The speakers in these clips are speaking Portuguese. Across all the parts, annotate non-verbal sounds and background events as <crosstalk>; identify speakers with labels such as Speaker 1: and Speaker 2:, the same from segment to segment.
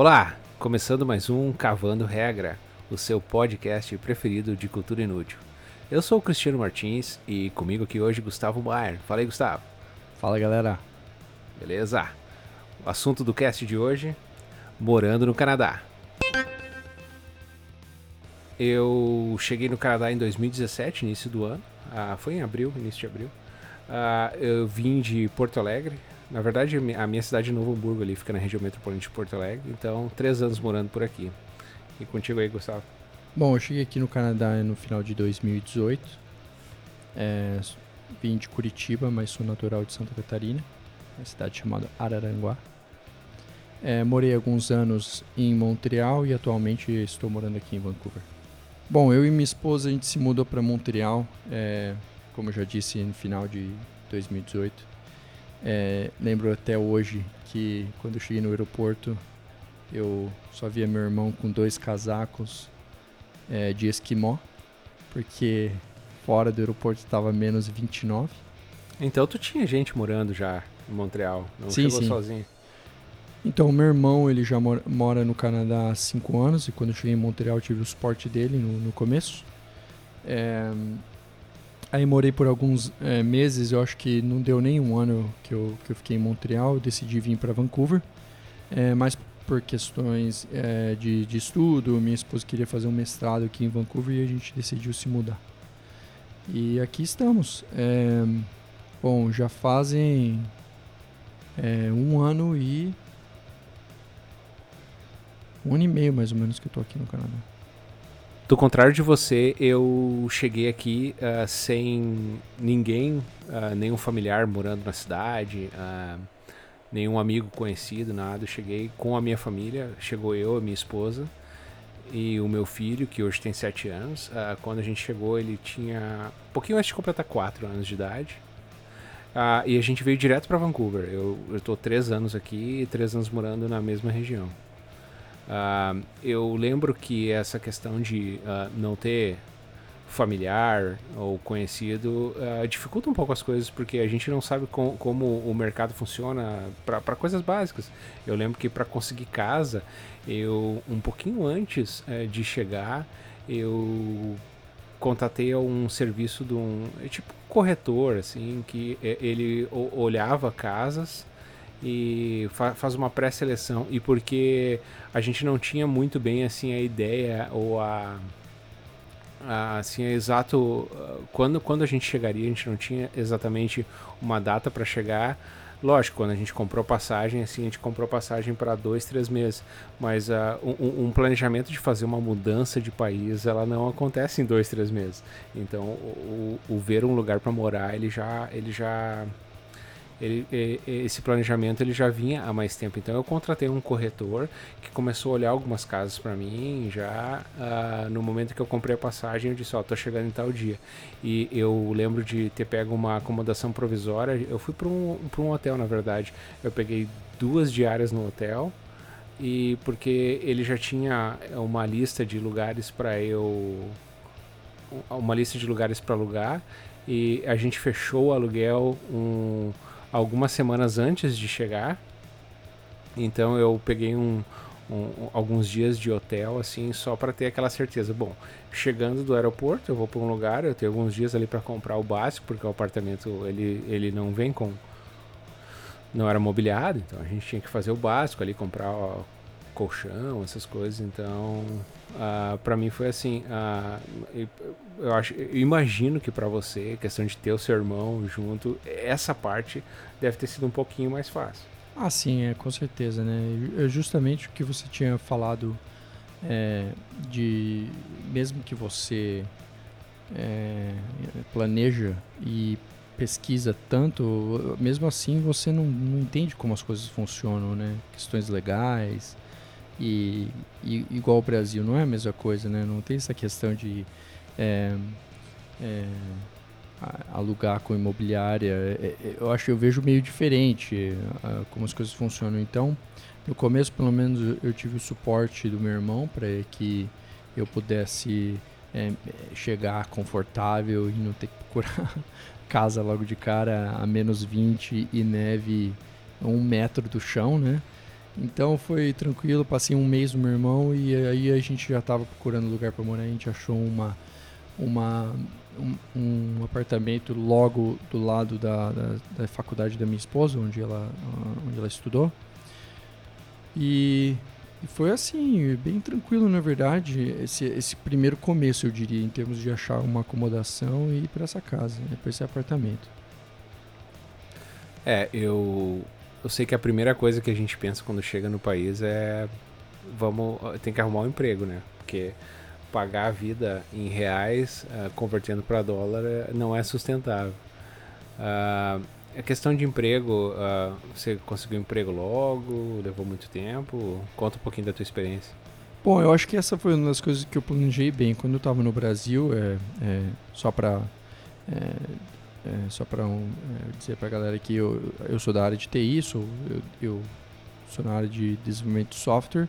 Speaker 1: Olá, começando mais um Cavando Regra, o seu podcast preferido de cultura inútil. Eu sou o Cristiano Martins e comigo aqui hoje Gustavo Maier. Fala aí, Gustavo.
Speaker 2: Fala galera.
Speaker 1: Beleza? O assunto do cast de hoje: morando no Canadá. Eu cheguei no Canadá em 2017, início do ano. Ah, foi em abril, início de abril. Ah, eu vim de Porto Alegre. Na verdade, a minha cidade é Novo Hamburgo ali, fica na região metropolitana de Porto Alegre. Então, três anos morando por aqui. E contigo aí, Gustavo?
Speaker 2: Bom, eu cheguei aqui no Canadá no final de 2018. É, vim de Curitiba, mas sou natural de Santa Catarina, uma cidade chamada Araranguá. É, morei alguns anos em Montreal e atualmente estou morando aqui em Vancouver. Bom, eu e minha esposa a gente se mudou para Montreal, é, como eu já disse, no final de 2018. É, lembro até hoje que quando eu cheguei no aeroporto eu só via meu irmão com dois casacos é, de esquimó, porque fora do aeroporto estava menos 29.
Speaker 1: Então tu tinha gente morando já em Montreal, não sim, chegou sim. sozinho?
Speaker 2: Então, meu irmão, ele já mora, mora, no Canadá há 5 anos, e quando eu cheguei em Montreal eu tive o suporte dele no, no começo. É, aí morei por alguns é, meses, eu acho que não deu nem um ano que eu, que eu fiquei em Montreal, decidi vir para Vancouver. É, mas por questões é, de, de estudo, minha esposa queria fazer um mestrado aqui em Vancouver e a gente decidiu se mudar. E aqui estamos. É, bom, já fazem é, um ano e um ano e meio mais ou menos que eu tô aqui no Canadá.
Speaker 1: Do contrário de você, eu cheguei aqui uh, sem ninguém, uh, nenhum familiar morando na cidade, uh, nenhum amigo conhecido, nada. Eu cheguei com a minha família, chegou eu, a minha esposa e o meu filho, que hoje tem 7 anos. quando a gente chegou, ele tinha um pouquinho antes de completar 4 anos de idade. e a gente veio direto para Vancouver. Eu, estou 3 anos aqui e 3 anos morando na mesma região. Uh, eu lembro que essa questão de uh, não ter familiar ou conhecido uh, dificulta um pouco as coisas porque a gente não sabe com, como o mercado funciona para coisas básicas. Eu lembro que para conseguir casa, eu um pouquinho antes uh, de chegar, eu contatei um serviço de um tipo corretor assim que eh, ele olhava casas e fa faz uma pré-seleção. E porque a gente não tinha muito bem assim a ideia ou a, a assim a exato quando quando a gente chegaria a gente não tinha exatamente uma data para chegar. Lógico quando a gente comprou passagem assim a gente comprou passagem para dois três meses. Mas uh, um, um, planejamento de fazer uma mudança de país ela não acontece em dois três meses. Então o, o ver um lugar para morar ele já ele já ele, esse planejamento ele já vinha há mais tempo. Então eu contratei um corretor que começou a olhar algumas casas para mim já uh, no momento que eu comprei a passagem eu disse ó oh, tô chegando em tal dia e eu lembro de ter pego uma acomodação provisória. Eu fui para um, um hotel na verdade. Eu peguei duas diárias no hotel e porque ele já tinha uma lista de lugares para eu uma lista de lugares para alugar e a gente fechou o aluguel um algumas semanas antes de chegar. Então eu peguei um, um, alguns dias de hotel assim só para ter aquela certeza. Bom, chegando do aeroporto eu vou para um lugar, eu tenho alguns dias ali para comprar o básico porque o apartamento ele, ele não vem com não era mobiliado, então a gente tinha que fazer o básico ali, comprar ó, colchão, essas coisas. Então, uh, para mim foi assim. Uh, eu acho, eu imagino que para você, questão de ter o seu irmão junto, essa parte deve ter sido um pouquinho mais fácil.
Speaker 2: Ah, sim, é com certeza, né? É justamente o que você tinha falado é, de mesmo que você é, planeja e pesquisa tanto, mesmo assim você não, não entende como as coisas funcionam, né? Questões legais e, e igual o Brasil não é a mesma coisa, né? Não tem essa questão de é, é, alugar com imobiliária. É, é, eu acho eu vejo meio diferente como as coisas funcionam. Então, no começo, pelo menos, eu tive o suporte do meu irmão para que eu pudesse é, chegar confortável e não ter que procurar <laughs> casa logo de cara a menos 20 e neve um metro do chão, né? Então foi tranquilo, passei um mês no meu irmão e aí a gente já estava procurando lugar para morar, a gente achou uma, uma, um, um, apartamento logo do lado da, da, da, faculdade da minha esposa, onde ela, onde ela estudou. E, e foi assim, bem tranquilo na verdade, esse, esse primeiro começo eu diria, em termos de achar uma acomodação e ir para essa casa, né, para esse apartamento.
Speaker 1: É, eu eu sei que a primeira coisa que a gente pensa quando chega no país é vamos tem que arrumar um emprego, né? Porque pagar a vida em reais uh, convertendo para dólar eh, não é sustentável. Uh, a questão de emprego, uh, você conseguiu emprego logo? Levou muito tempo? Conta um pouquinho da tua experiência.
Speaker 2: Bom, eu acho que essa foi uma das coisas que eu planejei bem. Quando eu estava no Brasil, é, é só para é, é, só para um, é, dizer para a galera que eu, eu sou da área de TI, sou, eu, eu sou na área de desenvolvimento de software.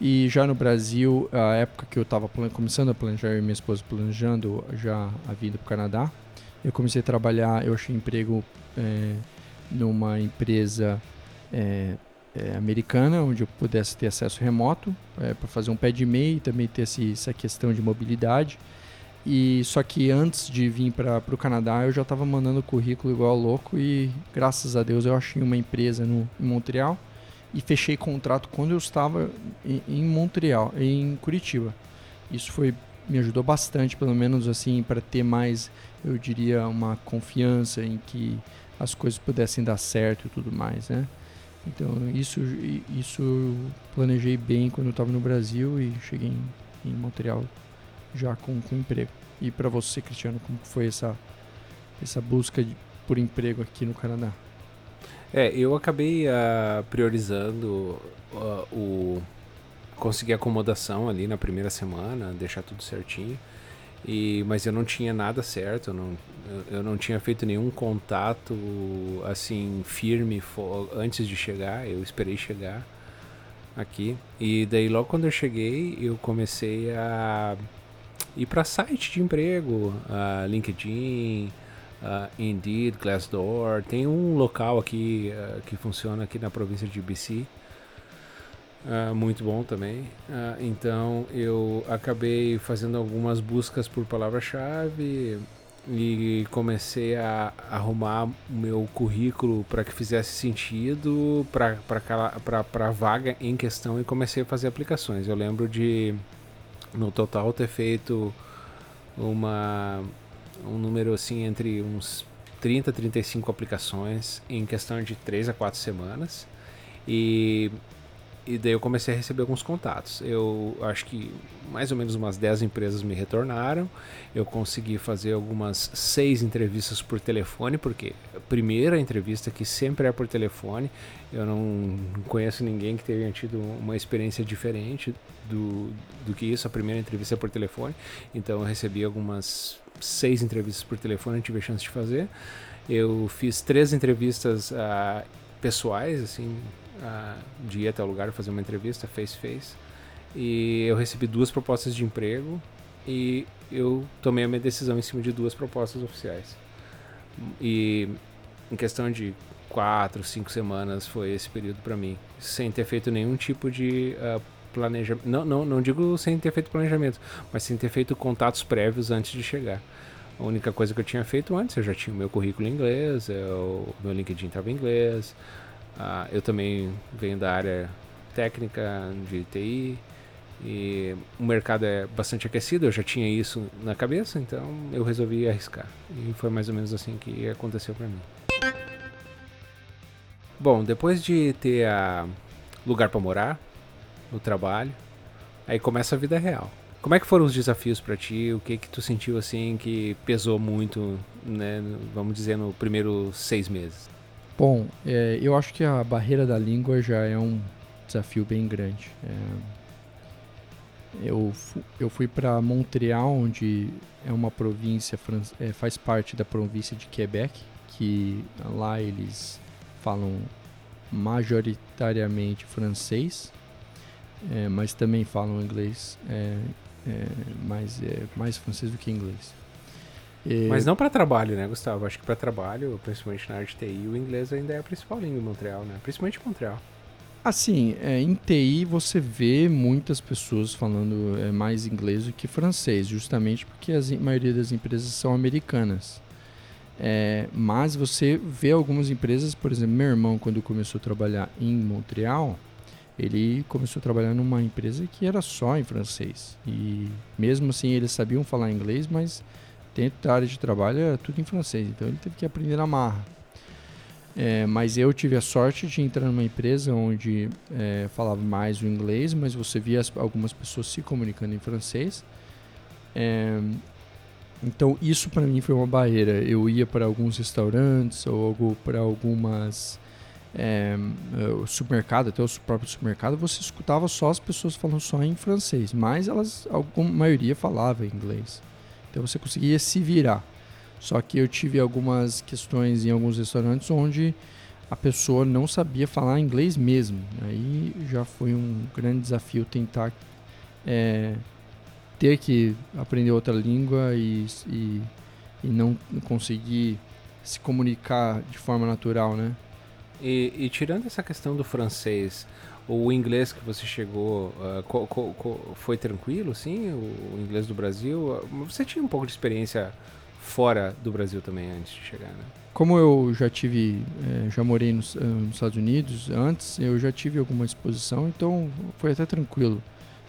Speaker 2: E já no Brasil, a época que eu estava começando a planejar, eu e minha esposa planejando já a vida para o Canadá, eu comecei a trabalhar, eu achei emprego é, numa empresa é, é, americana, onde eu pudesse ter acesso remoto, é, para fazer um pé de meia e também ter esse, essa questão de mobilidade. E só que antes de vir para o Canadá, eu já estava mandando currículo igual louco e graças a Deus eu achei uma empresa no, em Montreal e fechei contrato quando eu estava em, em Montreal, em Curitiba. Isso foi me ajudou bastante, pelo menos assim, para ter mais, eu diria, uma confiança em que as coisas pudessem dar certo e tudo mais, né? Então isso isso planejei bem quando eu estava no Brasil e cheguei em, em Montreal já com, com emprego. E para você, Cristiano, como foi essa, essa busca de, por emprego aqui no Canadá?
Speaker 1: É, eu acabei uh, priorizando uh, o conseguir acomodação ali na primeira semana, deixar tudo certinho. E, mas eu não tinha nada certo, eu não, eu, eu não tinha feito nenhum contato assim firme antes de chegar, eu esperei chegar aqui. E daí logo quando eu cheguei, eu comecei a ir para site de emprego, uh, LinkedIn, uh, Indeed, Glassdoor. Tem um local aqui uh, que funciona aqui na província de BC. Muito bom também. então eu acabei fazendo algumas buscas por palavra-chave e comecei a arrumar o meu currículo para que fizesse sentido para a vaga em questão e comecei a fazer aplicações. Eu lembro de no total ter feito uma um número assim entre uns 30, 35 aplicações em questão de 3 a 4 semanas. E e daí eu comecei a receber alguns contatos. Eu acho que mais ou menos umas 10 empresas me retornaram. Eu consegui fazer algumas seis entrevistas por telefone, porque a primeira entrevista que sempre é por telefone, eu não conheço ninguém que tenha tido uma experiência diferente do, do que isso. A primeira entrevista é por telefone. Então eu recebi algumas seis entrevistas por telefone, tive a chance de fazer. Eu fiz três entrevistas uh, pessoais, assim, uh, de ir até o lugar fazer uma entrevista face face. E eu recebi duas propostas de emprego e eu tomei a minha decisão em cima de duas propostas oficiais. E em questão de quatro, cinco semanas foi esse período para mim, sem ter feito nenhum tipo de uh, planejamento. Não, não, não digo sem ter feito planejamento, mas sem ter feito contatos prévios antes de chegar. A única coisa que eu tinha feito antes, eu já tinha o meu currículo em inglês, o meu LinkedIn estava em inglês, Uh, eu também venho da área técnica de TI e o mercado é bastante aquecido, eu já tinha isso na cabeça, então eu resolvi arriscar. E foi mais ou menos assim que aconteceu para mim. Bom, depois de ter a lugar para morar, o trabalho, aí começa a vida real. Como é que foram os desafios para ti? O que que tu sentiu assim que pesou muito, né, vamos dizer, no primeiro seis meses?
Speaker 2: Bom, é, eu acho que a barreira da língua já é um desafio bem grande. É, eu, eu fui para Montreal, onde é uma província, é, faz parte da província de Quebec, que lá eles falam majoritariamente francês, é, mas também falam inglês, é, é, mais, mais francês do que inglês.
Speaker 1: E... Mas não para trabalho, né, Gustavo? Acho que para trabalho, principalmente na área de TI, o inglês ainda é a principal língua em Montreal, né? Principalmente em Montreal.
Speaker 2: Assim, é, em TI você vê muitas pessoas falando é, mais inglês do que francês, justamente porque a maioria das empresas são americanas. É, mas você vê algumas empresas, por exemplo, meu irmão, quando começou a trabalhar em Montreal, ele começou a trabalhar numa empresa que era só em francês. E mesmo assim eles sabiam falar inglês, mas dentro da área de trabalho era tudo em francês. Então ele teve que aprender na marra. É, mas eu tive a sorte de entrar numa empresa onde é, falava mais o inglês, mas você via as, algumas pessoas se comunicando em francês. É, então isso para mim foi uma barreira. Eu ia para alguns restaurantes ou para algumas é, o supermercado, até o próprio supermercado, você escutava só as pessoas falando só em francês, mas elas, a maioria falava inglês. Então você conseguia se virar. Só que eu tive algumas questões em alguns restaurantes onde a pessoa não sabia falar inglês mesmo. Aí já foi um grande desafio tentar é, ter que aprender outra língua e, e, e, não conseguir se comunicar de forma natural, né?
Speaker 1: E, e tirando essa questão do francês, o inglês que você chegou uh, co, co, co, foi tranquilo, sim? O inglês do Brasil? Você tinha um pouco de experiência fora do Brasil também antes de chegar, né?
Speaker 2: Como eu já tive, é, já morei nos, eh, nos, Estados Unidos antes, eu já tive alguma exposição, então foi até tranquilo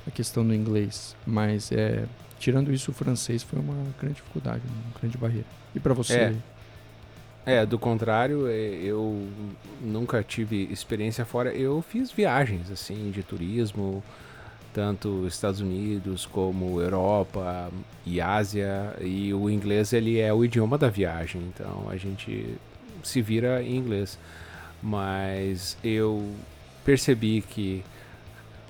Speaker 2: a questão do inglês. Mas é, tirando isso, o francês foi uma grande dificuldade, uma grande barreira. E para você?
Speaker 1: É. é, do contrário, é, eu nunca tive experiência fora. Eu fiz viagens assim de turismo, tanto Estados Unidos como Europa e Ásia e o inglês ele é o idioma da viagem então a gente se vira em inglês mas eu percebi que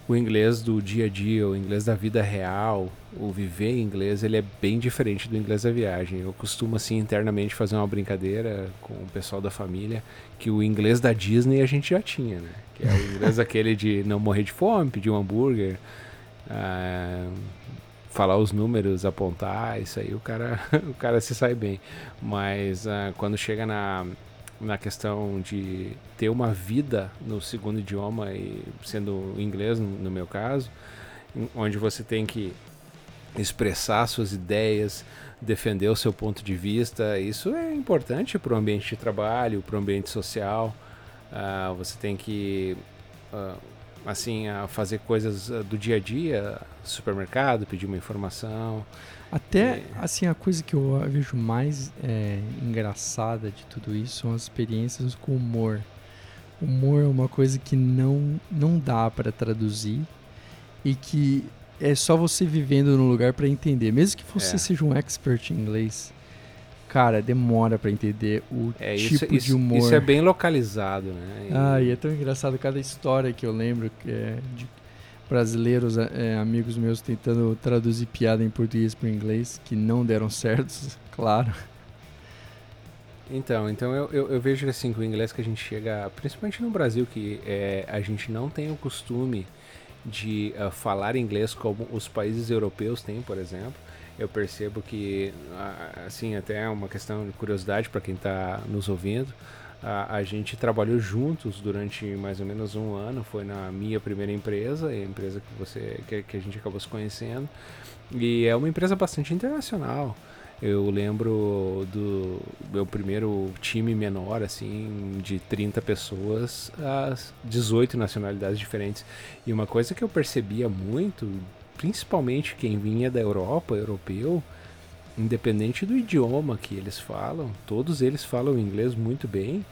Speaker 1: o inglês do dia a dia, o inglês da vida real, o viver em inglês, ele é bem diferente do inglês da viagem. Eu costumo, assim, internamente fazer uma brincadeira com o pessoal da família, que o inglês da Disney a gente já tinha, né? Que é o inglês <laughs> aquele de não morrer de fome, pedir um hambúrguer, ah, falar os números, apontar, isso aí o cara, <laughs> o cara se sai bem. Mas ah, quando chega na na questão de ter uma vida no segundo idioma e sendo inglês no meu caso, onde você tem que expressar suas ideias, defender o seu ponto de vista, isso é importante para o ambiente de trabalho, para o ambiente social. Uh, você tem que uh, assim fazer coisas do dia a dia, supermercado, pedir uma informação.
Speaker 2: Até, é. assim, a coisa que eu vejo mais é, engraçada de tudo isso são as experiências com humor. Humor é uma coisa que não, não dá para traduzir e que é só você vivendo no lugar para entender. Mesmo que você é. seja um expert em inglês, cara, demora para entender o é, tipo
Speaker 1: isso,
Speaker 2: de humor.
Speaker 1: Isso é bem localizado, né?
Speaker 2: E... Ah, e é tão engraçado cada história que eu lembro que é de brasileiros, é, amigos meus, tentando traduzir piada em português para inglês, que não deram certos, <laughs> claro.
Speaker 1: Então, então eu, eu, eu, vejo assim que o inglês que a gente chega, principalmente no Brasil, que é, a gente não tem o costume de uh, falar inglês como os países europeus têm, por exemplo. Eu percebo que, assim, até é uma questão de curiosidade para quem está nos ouvindo a, gente trabalhou juntos durante mais ou menos um ano. Foi na minha primeira empresa, a empresa que você que, que a gente acabou se conhecendo. E é uma empresa bastante internacional. Eu lembro do meu primeiro time menor, assim, de 30 pessoas, as 18 nacionalidades diferentes. E uma coisa que eu percebia muito, principalmente quem vinha da Europa, europeu, independente do idioma que eles falam, todos eles falam inglês muito bem,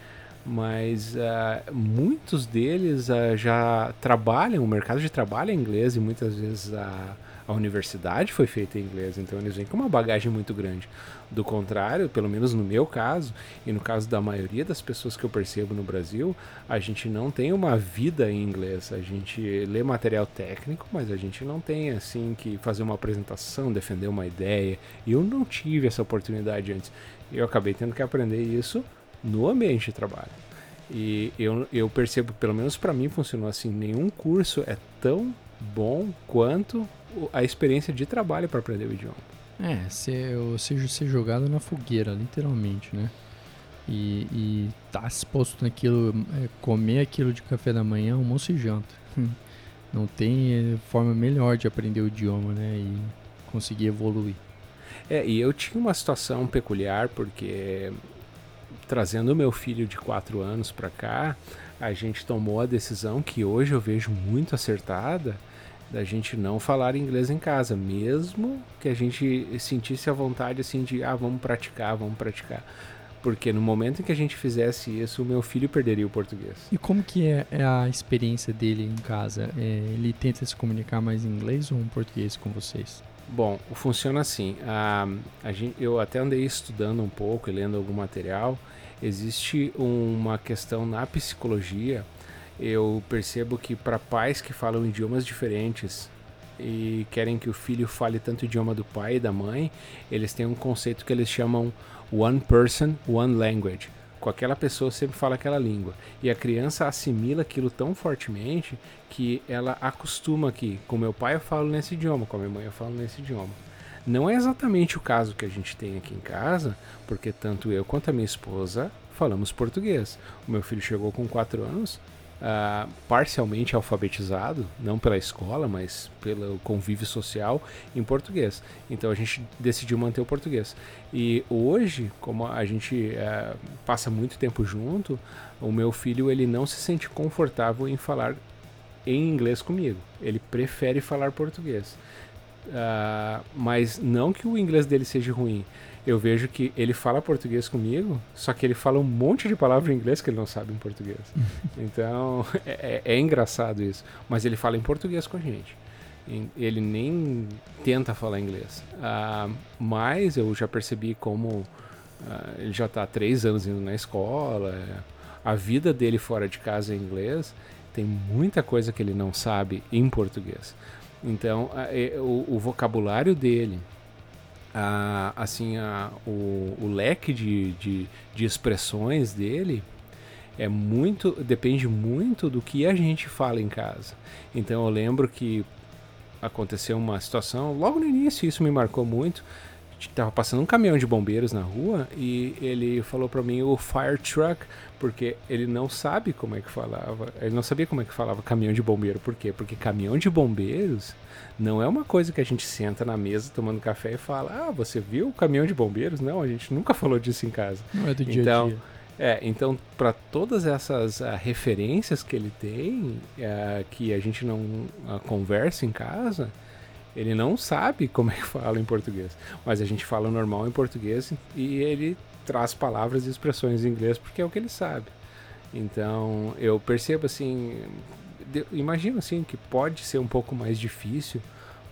Speaker 1: mas uh, muitos deles uh, já trabalham, o mercado de trabalho é inglês e muitas vezes a, a universidade foi feita em inglês, então eles vêm com uma bagagem muito grande. Do contrário, pelo menos no meu caso, e no caso da maioria das pessoas que eu percebo no Brasil, a gente não tem uma vida em inglês. A gente lê material técnico, mas a gente não tem assim que fazer uma apresentação, defender uma ideia. Eu não tive essa oportunidade antes. Eu acabei tendo que aprender isso no ambiente de trabalho. E eu, eu percebo, pelo menos para mim funcionou assim, nenhum curso é tão bom quanto a experiência de trabalho para aprender o idioma.
Speaker 2: É, ser, ser, ser jogado na fogueira, literalmente, né? e, e tá exposto naquilo, é, comer aquilo de café da manhã, almoço e janta. Não tem é, forma melhor de aprender o idioma, né? E conseguir evoluir.
Speaker 1: É, e eu tinha uma situação peculiar porque trazendo meu filho de 4 anos para cá, a gente tomou a decisão que hoje eu vejo muito acertada da gente não falar inglês em casa, mesmo que a gente sentisse a vontade assim de ah, vamos praticar, vamos praticar. Porque no momento em que a gente fizesse isso, o meu filho perderia o português.
Speaker 2: E como que é, é a experiência dele em casa? É, ele tenta se comunicar mais em inglês ou em português com vocês?
Speaker 1: Bom, funciona assim. A, a gente, eu até andei estudando um pouco e lendo algum material. Existe uma questão na psicologia. Eu percebo que para pais que falam idiomas diferentes e querem que o filho fale tanto o idioma do pai e da mãe, eles têm um conceito que eles chamam one person, one language. Com aquela pessoa sempre fala aquela língua. E a criança assimila aquilo tão fortemente que ela acostuma que com meu pai eu falo nesse idioma, com a minha mãe eu falo nesse idioma. Não é exatamente o caso que a gente tem aqui em casa, porque tanto eu quanto a minha esposa falamos português. O meu filho chegou com 4 anos, uh, parcialmente alfabetizado, não pela escola, mas pelo convívio social em português. Então a gente decidiu manter o português. E hoje, como a gente uh, passa muito tempo junto, o meu filho ele não se sente confortável em falar em inglês comigo. Ele prefere falar português. Uh, mas não que o inglês dele seja ruim eu vejo que ele fala português comigo, só que ele fala um monte de palavras em inglês que ele não sabe em português. <laughs> então, é, é, é, engraçado isso. Mas ele fala em português com a gente. Ele nem tenta falar inglês. Uh, mas eu já percebi como uh, ele já está há três anos indo na escola. A vida dele fora de casa é inglês. Tem muita coisa que ele não sabe em português. Então, uh, o, o vocabulário dele a, assim, a, o, o leque de, de, de expressões dele é muito depende muito do que a gente fala em casa. Então eu lembro que aconteceu uma situação logo no início, isso me marcou muito. Tava passando um caminhão de bombeiros na rua e ele falou para mim o fire truck porque ele não sabe como é que falava. Ele não sabia como é que falava caminhão de bombeiro. Por quê? Porque caminhão de bombeiros não é uma coisa que a gente senta na mesa tomando café e fala: "Ah, você viu o caminhão de bombeiros?". Não, a gente nunca falou disso em casa.
Speaker 2: Não é do dia
Speaker 1: então,
Speaker 2: a dia.
Speaker 1: É, então para todas essas uh, referências que ele tem, uh, que a gente não uh, conversa em casa, ele não sabe como é que fala em português. Mas a gente fala normal em português e ele traz palavras e expressões em inglês porque é o que ele sabe. Então eu percebo assim, imagino assim que pode ser um pouco mais difícil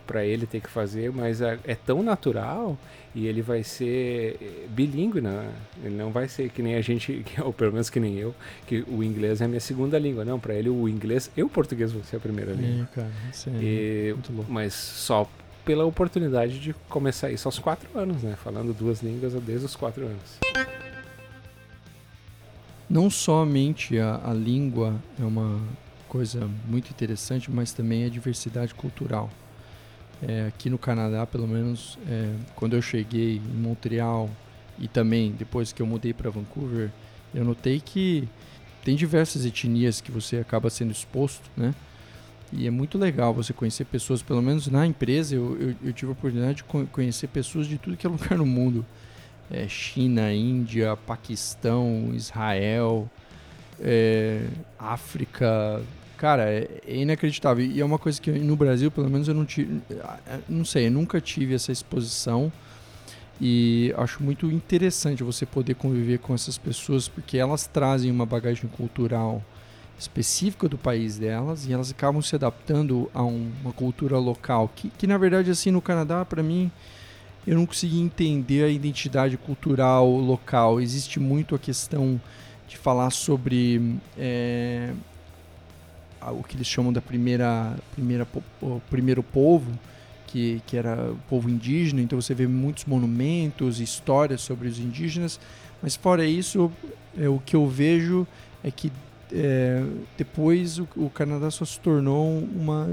Speaker 1: para ele ter que fazer, mas é, é, tão natural e ele vai ser eh, bilíngue, né? Ele não vai ser que nem a gente, <laughs> ou pelo menos que nem eu, que o inglês é a minha segunda língua. Não, para ele o inglês e o português vão ser a primeira língua.
Speaker 2: É, cara, isso é
Speaker 1: e, muito louco. Mas só pela oportunidade de começar isso aos quatro anos, né? Falando duas línguas desde os quatro anos.
Speaker 2: Não somente a, a língua é uma coisa muito interessante, mas também a diversidade cultural. É, aqui no Canadá, pelo menos, é, quando eu cheguei em Montreal e também depois que eu mudei para Vancouver, eu notei que tem diversas etnias que você acaba sendo exposto, né? E é muito legal você conhecer pessoas, pelo menos na empresa, eu, eu, eu tive a oportunidade de conhecer pessoas de tudo que é lugar no mundo. É, China, Índia, Paquistão, Israel, é, África. Cara, é, é, inacreditável. E é uma coisa que no Brasil, pelo menos, eu não tive. Não sei, nunca tive essa exposição. E acho muito interessante você poder conviver com essas pessoas, porque elas trazem uma bagagem cultural específica do país delas e elas acabam se adaptando a um, uma cultura local que, que na verdade assim no Canadá para mim eu não consegui entender a identidade cultural local existe muito a questão de falar sobre é, o que eles chamam da primeira primeira o primeiro povo que, que era o povo indígena. Então você vê muitos monumentos histórias sobre os indígenas. Mas fora isso é, o que eu vejo é que é, depois o, o, Canadá só se tornou uma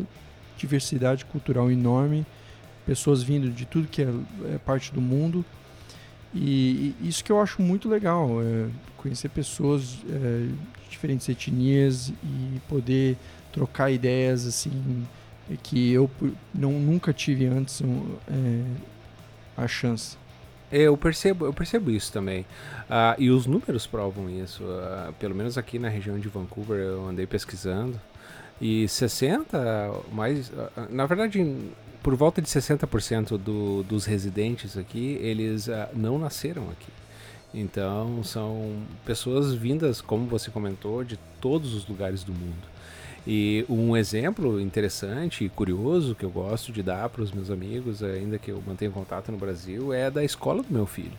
Speaker 2: diversidade cultural enorme, pessoas vindo de tudo que é, é parte do mundo E, e isso que eu acho muito legal, é conhecer pessoas é, de diferentes etnias e poder trocar ideias assim que eu não, nunca tive antes é, a chance.
Speaker 1: É, eu percebo, eu percebo isso também. Uh, e os números provam isso. Uh, pelo menos aqui na região de Vancouver eu andei pesquisando. E 60, mais. Uh, na verdade, por volta de 60% do, dos residentes aqui, eles não nasceram aqui. Então são pessoas vindas, como você comentou, de todos os lugares do mundo. E um exemplo interessante e curioso que eu gosto de dar para os meus amigos, ainda que eu mantenha contato no Brasil, é da escola do meu filho.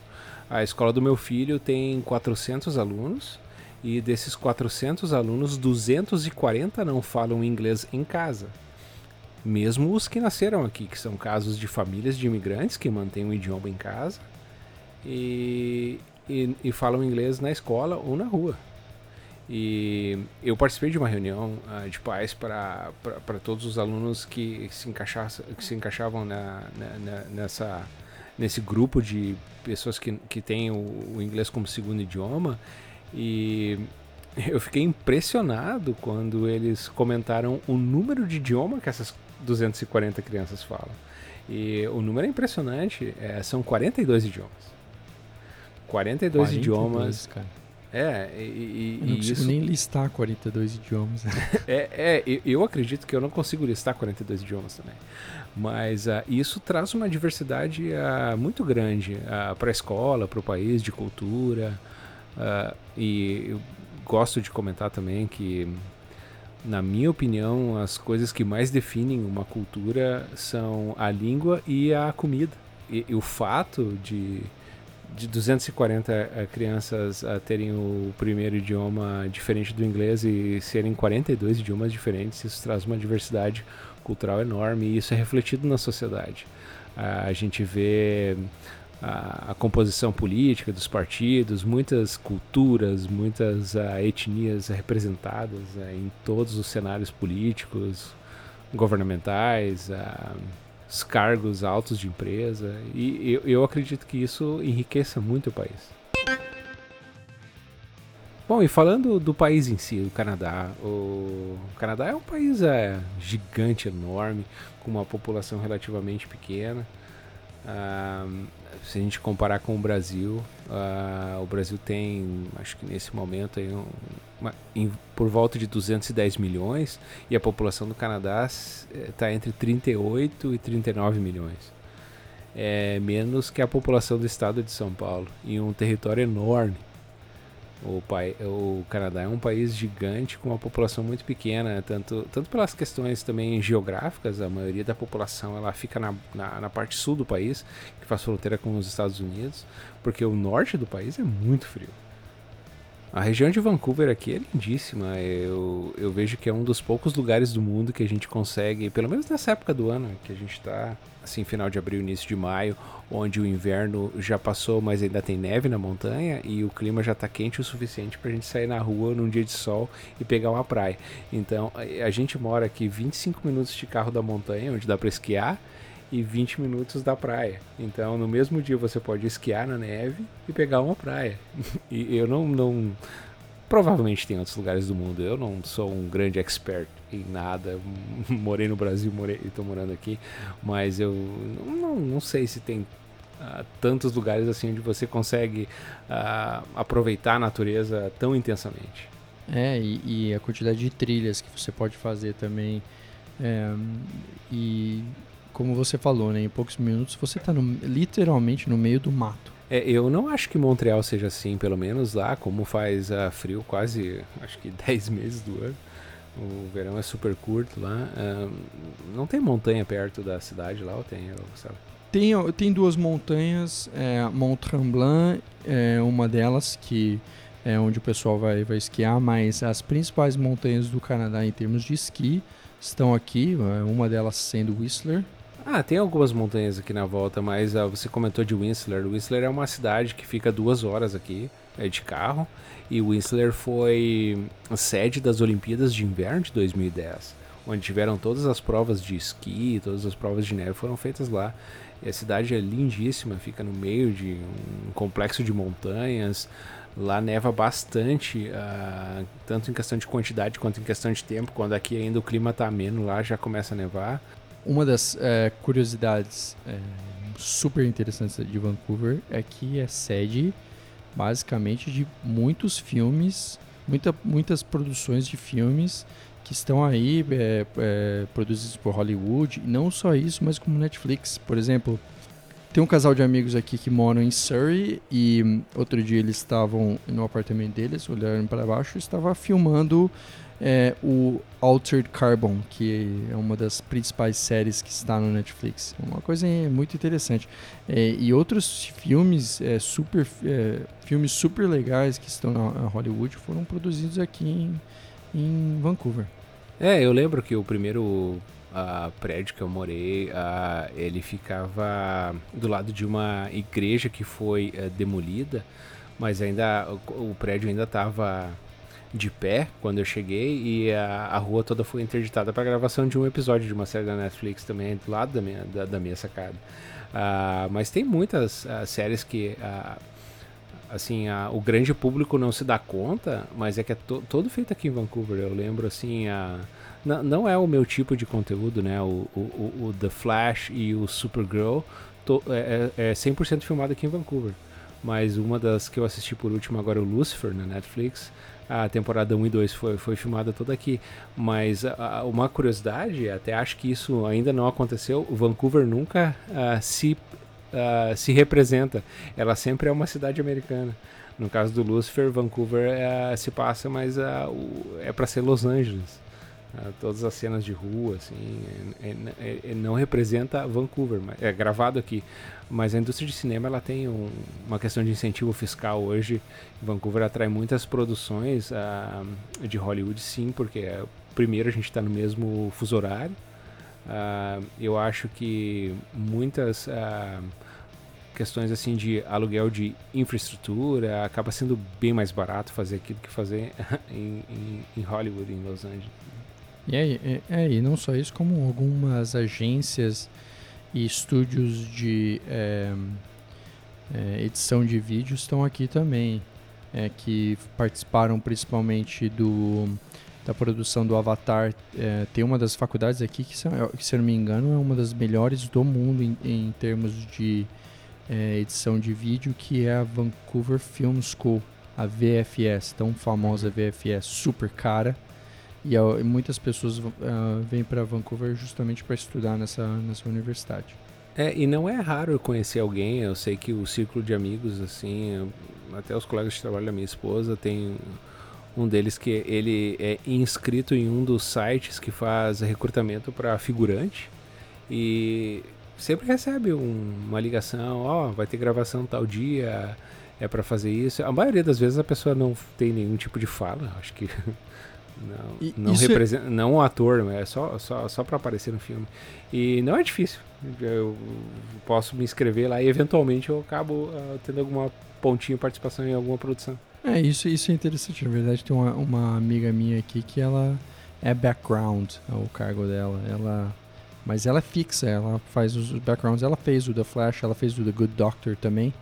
Speaker 1: A escola do meu filho tem 400 alunos e desses 400 alunos, 240 não falam inglês em casa. Mesmo os que nasceram aqui, que são casos de famílias de imigrantes que mantêm o idioma em casa e, e, e falam inglês na escola ou na rua. E eu participei de uma reunião uh, de pais para todos os alunos que se, que se encaixavam na, na, nessa, nesse grupo de pessoas que, que têm o, o, inglês como segundo idioma. E eu fiquei impressionado quando eles comentaram o número de idioma que essas 240 crianças falam. E o número é impressionante, é, são 42 idiomas. 42, 42 idiomas. Cara é, e, e,
Speaker 2: eu não consigo isso... nem listar 42 idiomas. <laughs>
Speaker 1: é, é, eu acredito que eu não consigo listar 42 idiomas também. Mas uh, isso traz uma diversidade uh, muito grande uh, para a escola, para o país, de cultura. e eu gosto de comentar também que, na minha opinião, as coisas que mais definem uma cultura são a língua e a comida. E, e o fato de de 240 eh, crianças a terem o primeiro idioma diferente do inglês e serem 42 idiomas diferentes, isso traz uma diversidade cultural enorme e isso é refletido na sociedade. A gente vê a, a composição política dos partidos, muitas culturas, muitas uh, etnias representadas uh, em todos os cenários políticos, governamentais. Uh, os cargos altos de empresa. E eu, eu acredito que isso enriqueça muito o país. Bom, e falando do país em si, o Canadá. O Canadá é um país é, gigante, enorme, com uma população relativamente pequena. Ah, se a gente comparar com o Brasil, uh, o Brasil tem, acho que nesse momento, aí, uma, em, por volta de 210 milhões e a população do Canadá está entre 38 e 39 milhões. É menos que a população do estado de São Paulo, em um território enorme. O, pai, o Canadá é um país gigante com uma população muito pequena, tanto, tanto pelas questões também geográficas, a maioria da população ela fica na, na, na, parte sul do país, que faz fronteira com os Estados Unidos, porque o norte do país é muito frio. A região de Vancouver aqui é lindíssima. Eu, eu vejo que é um dos poucos lugares do mundo que a gente consegue, pelo menos nessa época do ano, que a gente está, assim, final de abril, início de maio, onde o inverno já passou, mas ainda tem neve na montanha e o clima já está quente o suficiente para a gente sair na rua num dia de sol e pegar uma praia. Então, a gente mora aqui 25 minutos de carro da montanha, onde dá para esquiar e 20 minutos da praia. Então, no mesmo dia você pode esquiar na neve e pegar uma praia. <laughs> e eu não, não provavelmente tem outros lugares do mundo. Eu não sou um grande expert em nada. <laughs> Morei no Brasil, morei, estou morando aqui, mas eu não, não sei se tem uh, tantos lugares assim onde você consegue uh, aproveitar a natureza tão intensamente.
Speaker 2: É, e, e, a quantidade de trilhas que você pode fazer também. É, e como você falou, né, em poucos minutos você está literalmente no meio do mato.
Speaker 1: É, eu não acho que Montreal seja assim, pelo menos lá, como faz uh, frio quase, acho que <laughs> 10 meses do ano. O verão é super curto lá. Uh, não tem montanha perto da cidade lá, ou tem, sabe?
Speaker 2: Tem, tem duas montanhas, é, Mont Tremblant é uma delas que é onde o pessoal vai, vai esquiar, mas as principais montanhas do Canadá em termos de esqui estão aqui, é, uma delas sendo Whistler,
Speaker 1: ah, tem algumas montanhas aqui na volta, mas uh, você comentou de Whistler. Whistler é uma cidade que fica duas horas aqui é, de carro. E Whistler foi sede das Olimpíadas de Inverno de 2010. onde tiveram todas as provas de esqui, todas as provas de neve foram feitas lá. E a cidade é lindíssima, fica no meio de um complexo de montanhas. Lá neva bastante, uh, tanto em questão de quantidade quanto em questão de tempo. Quando aqui ainda o clima está ameno, lá já começa a nevar.
Speaker 2: Uma das é, curiosidades é, super interessantes de Vancouver é que é sede basicamente de muitos filmes, muita, muitas produções de filmes que estão aí é, é, produzidos por Hollywood. E não só isso, mas como Netflix. Por exemplo, tem um casal de amigos aqui que moram em Surrey e hum, outro dia eles estavam no apartamento deles, olhando para baixo, e estava filmando é, o Altered Carbon, que é uma das principais séries que está no Netflix. Uma coisa muito interessante. É, e outros filmes é, super é, filmes super legais que estão na Hollywood foram produzidos aqui em, em Vancouver.
Speaker 1: É, eu lembro que o primeiro prédio que eu morei, ele ficava do lado de uma igreja que foi uh, demolida, mas ainda o, o prédio ainda estava de pé quando eu cheguei e a, a rua toda foi interditada para gravação de um episódio de uma série da Netflix também do lado da minha, da, da minha sacada. Uh, mas tem muitas uh, séries que uh, assim o grande público não se dá conta, mas é que é to, todo feito aqui em Vancouver. Eu lembro assim a não, é o meu tipo de conteúdo, né? O, o, o The Flash e o Supergirl é, é 100% é filmado aqui em Vancouver. Mas uma das que eu assisti por último agora, o Lucifer, na Netflix, a temporada 1 e 2 foi, foi filmada toda aqui. Mas uma curiosidade, até acho que isso ainda não aconteceu, Vancouver nunca uh, se, uh, se representa. Ela sempre é uma cidade americana. No caso do Lucifer, Vancouver uh, se passa, mas o, é para ser Los Angeles. Todas as cenas de rua, assim, é, é, é, não representa Vancouver, mas é gravado aqui. Mas a indústria de cinema ela tem um, uma questão de incentivo fiscal hoje. Vancouver atrai muitas produções uh, de Hollywood, sim, porque é, primeiro a gente está no mesmo fuso horário. Uh, eu acho que muitas questões assim de aluguel de infraestrutura acaba sendo bem mais barato fazer aquilo que fazer <laughs> em, em, em Hollywood, em Los Angeles.
Speaker 2: E aí, é, é, e não só isso, como algumas agências e estúdios de é, é, edição de vídeo estão aqui também, é, que participaram principalmente do da produção do Avatar. É, tem uma das faculdades aqui que, se, eu não me engano, é uma das melhores do mundo em, em termos de é, edição de vídeo, que é a Vancouver Film School, a VFS, tão famosa VFS, super cara e, muitas pessoas uh, vêm para Vancouver justamente para estudar nessa, nessa universidade.
Speaker 1: É, e não é raro eu conhecer alguém, eu sei que o círculo de amigos, assim, até os colegas de trabalho da minha esposa, tem um deles que ele é inscrito em um dos sites que faz recrutamento para figurante e sempre recebe um, uma ligação, ó, oh, vai ter gravação tal dia, é para fazer isso. A maioria das vezes a pessoa não tem nenhum tipo de fala, acho que <laughs> Não, e não representa, é... não o ator, é só, só, só para aparecer no filme. E não é difícil. Eu posso me inscrever lá e eventualmente eu acabo uh, tendo alguma pontinha participação em alguma produção.
Speaker 2: É, isso, isso é interessante. Na verdade, tem uma, uma amiga minha aqui que ela é background, é o cargo dela. Ela, mas ela é fixa, ela faz os backgrounds. Ela fez o The Flash, ela fez o The Good Doctor também.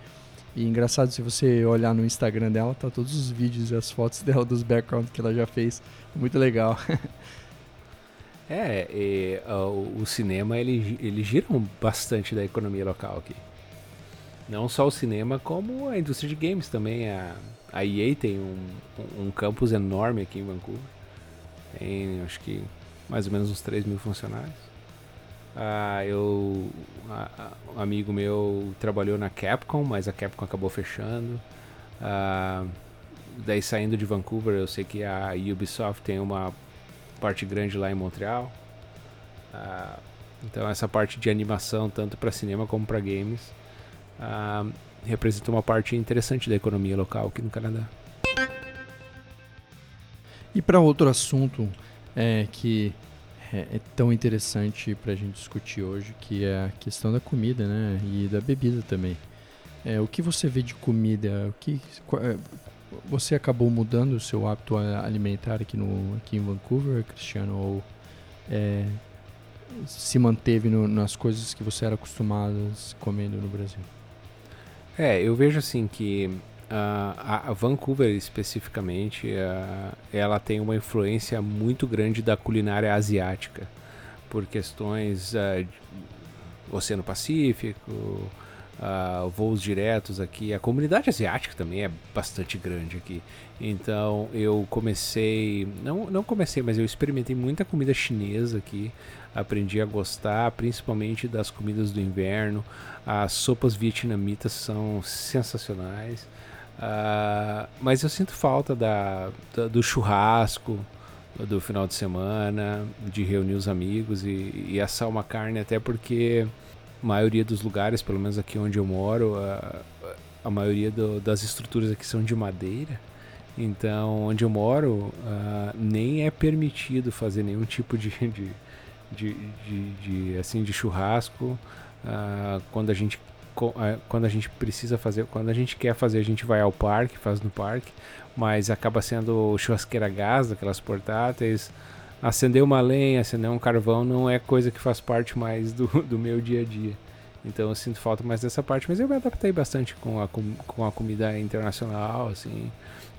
Speaker 2: E engraçado, se você olhar no Instagram dela, tá todos os vídeos e as fotos <laughs> dela dos backgrounds que ela já fez. Muito legal. <laughs>
Speaker 1: é, e, uh, o cinema ele, ele gira bastante da economia local aqui. Não só o cinema, como a indústria de games também. A, a EA tem um, um, campus enorme aqui em Vancouver. Tem, acho que, mais ou menos uns 3 mil funcionários. Ah, eu, um amigo meu trabalhou na Capcom, mas a Capcom acabou fechando. Ah, daí saindo de Vancouver, eu sei que a Ubisoft tem uma parte grande lá em Montreal. Uh, então essa parte de animação, tanto para cinema como para games, uh, representa uma parte interessante da economia local aqui no Canadá.
Speaker 2: E para outro assunto é, que é, é tão interessante para a gente discutir hoje, que é a questão da comida né, e da bebida também. É, o que você vê de comida? O que, é, você acabou mudando o seu hábito alimentar aqui, no, aqui em Vancouver, Cristiano? Ou é, se manteve no, nas coisas que você era acostumado comendo no Brasil?
Speaker 1: É, eu vejo assim que a, Vancouver especificamente, uh, ela tem uma influência muito grande da culinária asiática por questões uh, Oceano Pacífico, uh, voos diretos aqui. A comunidade asiática também é bastante grande aqui. Então eu comecei, não, não comecei, mas eu experimentei muita comida chinesa aqui. Aprendi a gostar, principalmente das comidas do inverno. As sopas vietnamitas são sensacionais. Uh, mas eu sinto falta da, da, do churrasco do final de semana, de reunir os amigos e, e assar uma carne, até porque maioria dos lugares, pelo menos aqui onde eu moro, a, a maioria do, das estruturas aqui são de madeira. Então, onde eu moro, uh, nem é permitido fazer nenhum tipo de, de, de, de, de assim, de churrasco. Uh, quando a gente quando a gente precisa fazer, quando a gente quer fazer, a gente vai ao parque, faz no parque, mas acaba sendo churrasqueira gás, daquelas portáteis acender uma lenha, acender um carvão não é coisa que faz parte mais do, do meu dia a dia. Então eu sinto falta mais dessa parte, mas eu me adaptei bastante com a, com a comida internacional, assim.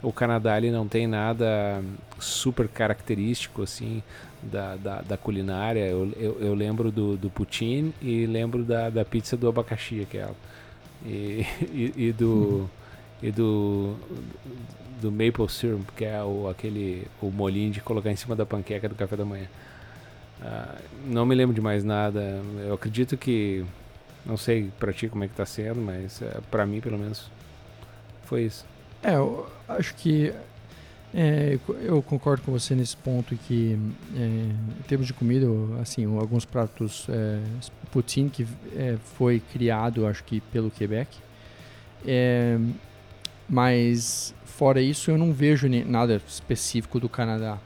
Speaker 1: O Canadá ele não tem nada super característico assim da, da, da culinária. Eu, eu, eu, lembro do, do poutine e lembro da, da pizza do abacaxi aquela. E, <laughs> e, e do e do do maple syrup, que é o, aquele o molinho de colocar em cima da panqueca do café da manhã. Uh, não me lembro de mais nada. Eu acredito que não sei para ti como é que tá sendo, mas uh, para mim pelo menos foi isso.
Speaker 2: É, eu acho que é, eu concordo com você nesse ponto que é, em termos de comida, assim, alguns pratos é, poutine que é, foi criado, acho que pelo Quebec, é, mas fora isso, eu não vejo nada específico do Canadá.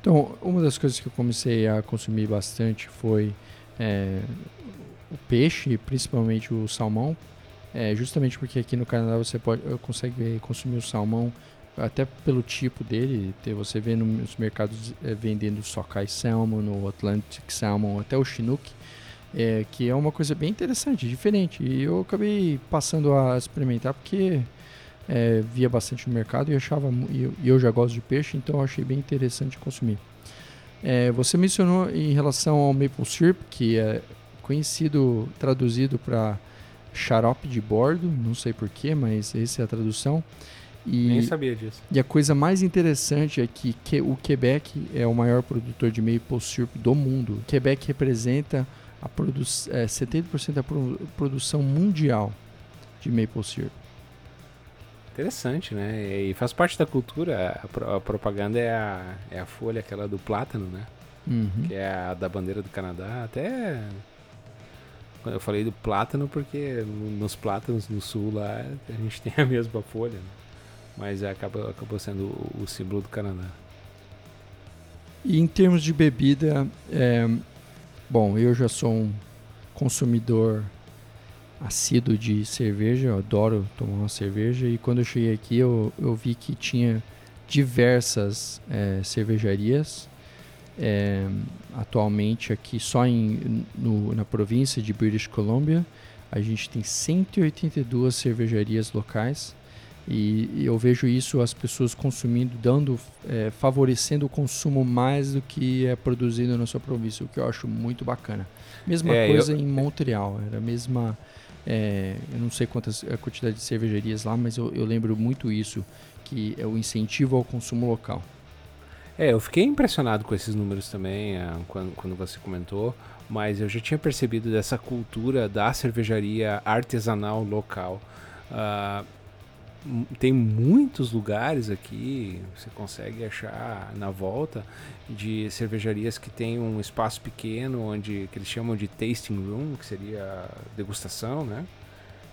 Speaker 2: Então, uma das coisas que eu comecei a consumir bastante foi é, o peixe, principalmente o salmão, é, justamente porque aqui no Canadá você pode consegue consumir o salmão até pelo tipo dele, você vê nos mercados é, vendendo sockeye salmon, no Atlantic salmon, até o chinook, é, que é uma coisa bem interessante, diferente. E eu acabei passando a experimentar porque é, via bastante no mercado e achava e eu, eu, já gosto de peixe, então eu achei bem interessante consumir. É, você mencionou em relação ao maple syrup, que é conhecido, traduzido para xarope de bordo, não sei porquê, mas essa é a tradução.
Speaker 1: E, Nem sabia disso.
Speaker 2: E a coisa mais interessante é que, que o Quebec é o maior produtor de maple syrup do mundo. O Quebec representa a produ é, 70% da pro produção mundial de maple syrup.
Speaker 1: Interessante, né? E faz parte da cultura. A, pro, a propaganda é a, é a folha, aquela do plátano, né? Uhum. Que é a da bandeira do Canadá. Até. Eu falei do plátano porque nos plátanos no sul lá a gente tem a mesma folha. Né? Mas acabou, acabou sendo o, o símbolo do Canadá.
Speaker 2: E em termos de bebida, é, bom, eu já sou um consumidor assíduo de cerveja, eu adoro tomar uma cerveja. E quando eu cheguei aqui, eu, eu vi que tinha diversas é, cervejarias. É, atualmente, aqui só em, no, na província de British Columbia, a gente tem 182 cervejarias locais. E, e eu vejo isso as pessoas consumindo, dando, é, favorecendo o consumo mais do que é produzido na sua província, o que eu acho muito bacana. Mesma é, coisa eu... em Montreal, era a mesma é, eu não sei quantas a quantidade de cervejarias lá, mas eu, eu lembro muito isso, que é o incentivo ao consumo local.
Speaker 1: É, eu fiquei impressionado com esses números também, é, quando, quando você comentou, mas eu já tinha percebido dessa cultura da cervejaria artesanal local. Uh, tem muitos lugares aqui, você consegue achar na volta de cervejarias que tem um espaço pequeno onde que eles chamam de tasting room, que seria degustação, né?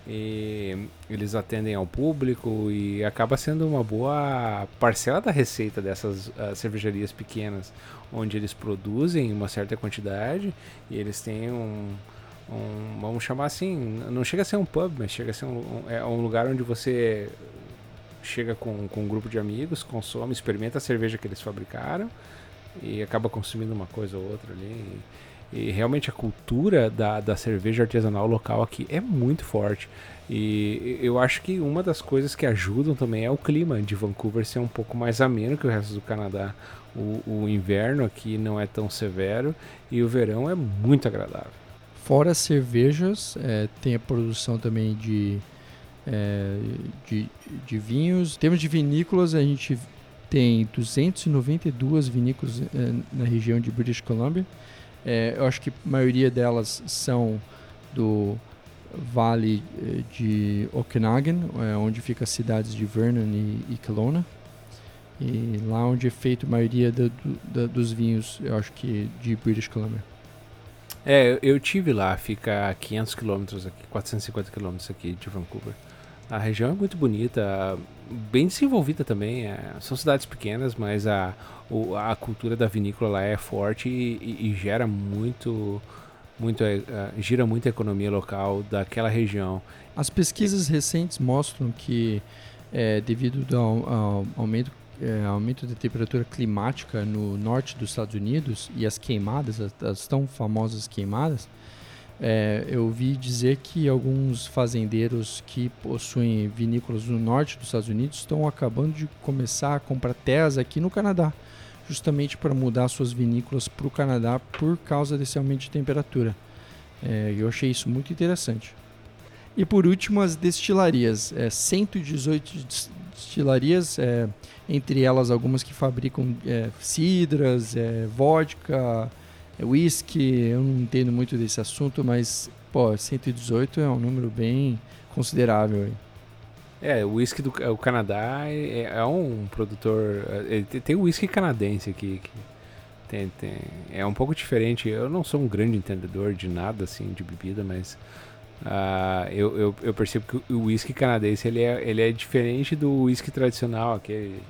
Speaker 1: E eles atendem ao público e acaba sendo uma boa parcela da receita dessas uh, cervejarias pequenas, onde eles produzem uma certa quantidade e eles têm um, um, vamos chamar assim, não chega a ser um pub, mas chega a ser um, um, é um lugar onde você chega com, com um grupo de amigos, consome, experimenta a cerveja que eles fabricaram e acaba consumindo uma coisa ou outra ali. E, e realmente a cultura da, da cerveja artesanal local aqui é muito forte. E eu acho que uma das coisas que ajudam também é o clima de Vancouver ser um pouco mais ameno que o resto do Canadá. O, o inverno aqui não é tão severo e o verão é muito agradável.
Speaker 2: Fora as cervejas, é, tem a produção também de, é, de, de vinhos. Em termos de vinícolas, a gente tem 292 vinícolas é, na região de British Columbia. É, eu acho que a maioria delas são do Vale é, de Okanagan, é, onde fica as cidades de Vernon e, e Kelowna. E lá onde é feito a maioria do, do, dos vinhos, eu acho que de British Columbia.
Speaker 1: É, eu tive lá, fica a 500 quilômetros aqui, 450 quilômetros aqui de Vancouver. A região é muito bonita, bem desenvolvida também. É, são cidades pequenas, mas a, o, a cultura da vinícola lá é forte e, e, e gera muito, muito uh, gira muito a economia local daquela região.
Speaker 2: As pesquisas recentes mostram que, é, devido ao, ao aumento é, aumento da temperatura climática no norte dos Estados Unidos e as queimadas, as, as tão famosas queimadas, é, eu ouvi dizer que alguns fazendeiros que possuem vinícolas no norte dos Estados Unidos estão acabando de começar a comprar terras aqui no Canadá, justamente para mudar suas vinícolas para o Canadá por causa desse aumento de temperatura. É, eu achei isso muito interessante. E por último, as destilarias. É, 118 destilarias, é, entre elas algumas que fabricam é, cidras, é, vodka, whisky. Eu não entendo muito desse assunto, mas pô, 118 é um número bem considerável. Aí.
Speaker 1: É, o whisky do o Canadá é, é um produtor. É, tem o whisky canadense aqui. Que tem, tem, é um pouco diferente. Eu não sou um grande entendedor de nada assim de bebida, mas Uh, eu, eu, eu, percebo que o whisky canadense ele é, ele é diferente do whisky tradicional aquele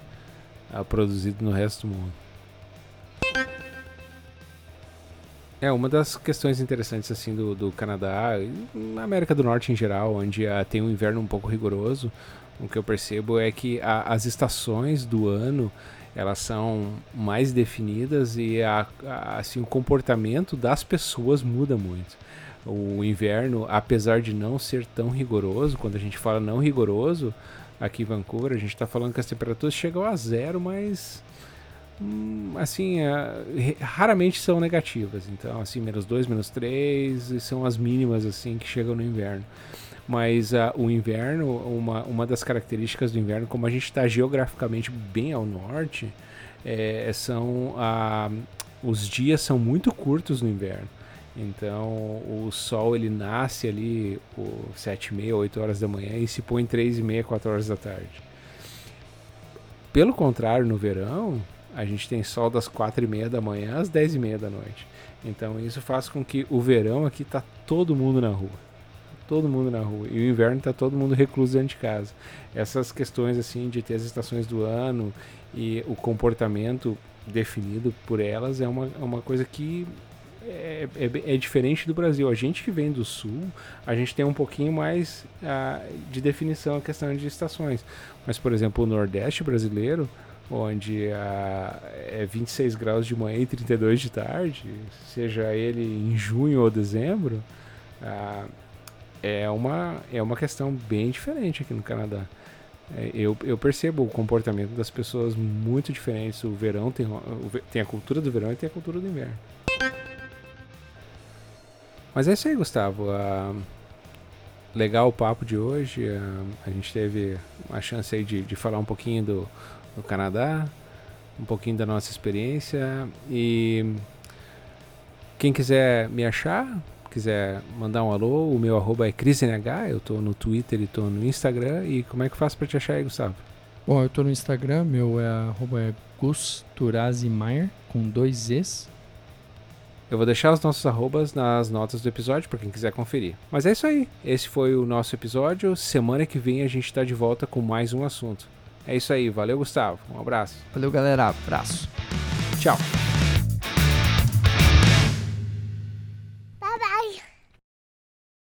Speaker 1: uh, produzido no resto do mundo. É uma das questões interessantes assim do, do Canadá, na América do Norte em geral, onde uh, tem um inverno um pouco rigoroso. O que eu percebo é que as estações do ano elas são mais definidas e a, assim o comportamento das pessoas muda muito o inverno, apesar de não ser tão rigoroso, quando a gente fala não rigoroso, aqui em Vancouver, a gente está falando que as temperaturas chegam a zero, mas assim, é, raramente são negativas. Então, assim, menos 2, menos 3 são as mínimas assim que chegam no inverno. Mas uh, o inverno, uma, uma das características do inverno, como a gente está geograficamente bem ao norte, é, são uh, os dias são muito curtos no inverno. Então o sol ele nasce ali por 7 e meia, 8 horas da manhã e se põe 3 e meia, 4 horas da tarde. Pelo contrário, no verão, a gente tem sol das 4 e meia da manhã às 10 e meia da noite. Então isso faz com que o verão aqui tá todo mundo na rua. Todo mundo na rua. E o inverno tá todo mundo recluso dentro de casa. Essas questões assim de ter as estações do ano e o comportamento definido por elas é uma, é uma coisa que é, é, é, diferente do Brasil. A gente que vem do sul, a gente tem um pouquinho mais uh, de definição a questão de estações. Mas, por exemplo, o Nordeste brasileiro, onde uh, é 26 graus de manhã e 32 de tarde, seja ele em junho ou dezembro, uh, é, uma, é uma questão bem diferente aqui no Canadá. É, eu, eu percebo o comportamento das pessoas muito diferentes. O verão tem, tem a cultura do verão e tem a cultura do inverno. Mas é isso aí, Gustavo. Uh, legal o papo de hoje. A gente teve a chance aí de, de falar um pouquinho do, do Canadá, um pouquinho da nossa experiência. E quem quiser me achar, quiser mandar um alô, o meu arroba é CrisNH, eu tô no Twitter e tô no Instagram. E como é que eu faço para te achar aí, Gustavo?
Speaker 2: Bom, eu tô no Instagram, meu é arroba é Gus com dois Z's.
Speaker 1: Eu vou deixar os nossos arrobas nas notas do episódio para quem quiser conferir. Mas é isso aí. Esse foi o nosso episódio. Semana que vem a gente está de volta com mais um assunto. É isso aí. Valeu, Gustavo. Um abraço.
Speaker 2: Valeu, galera. Abraço.
Speaker 1: Tchau.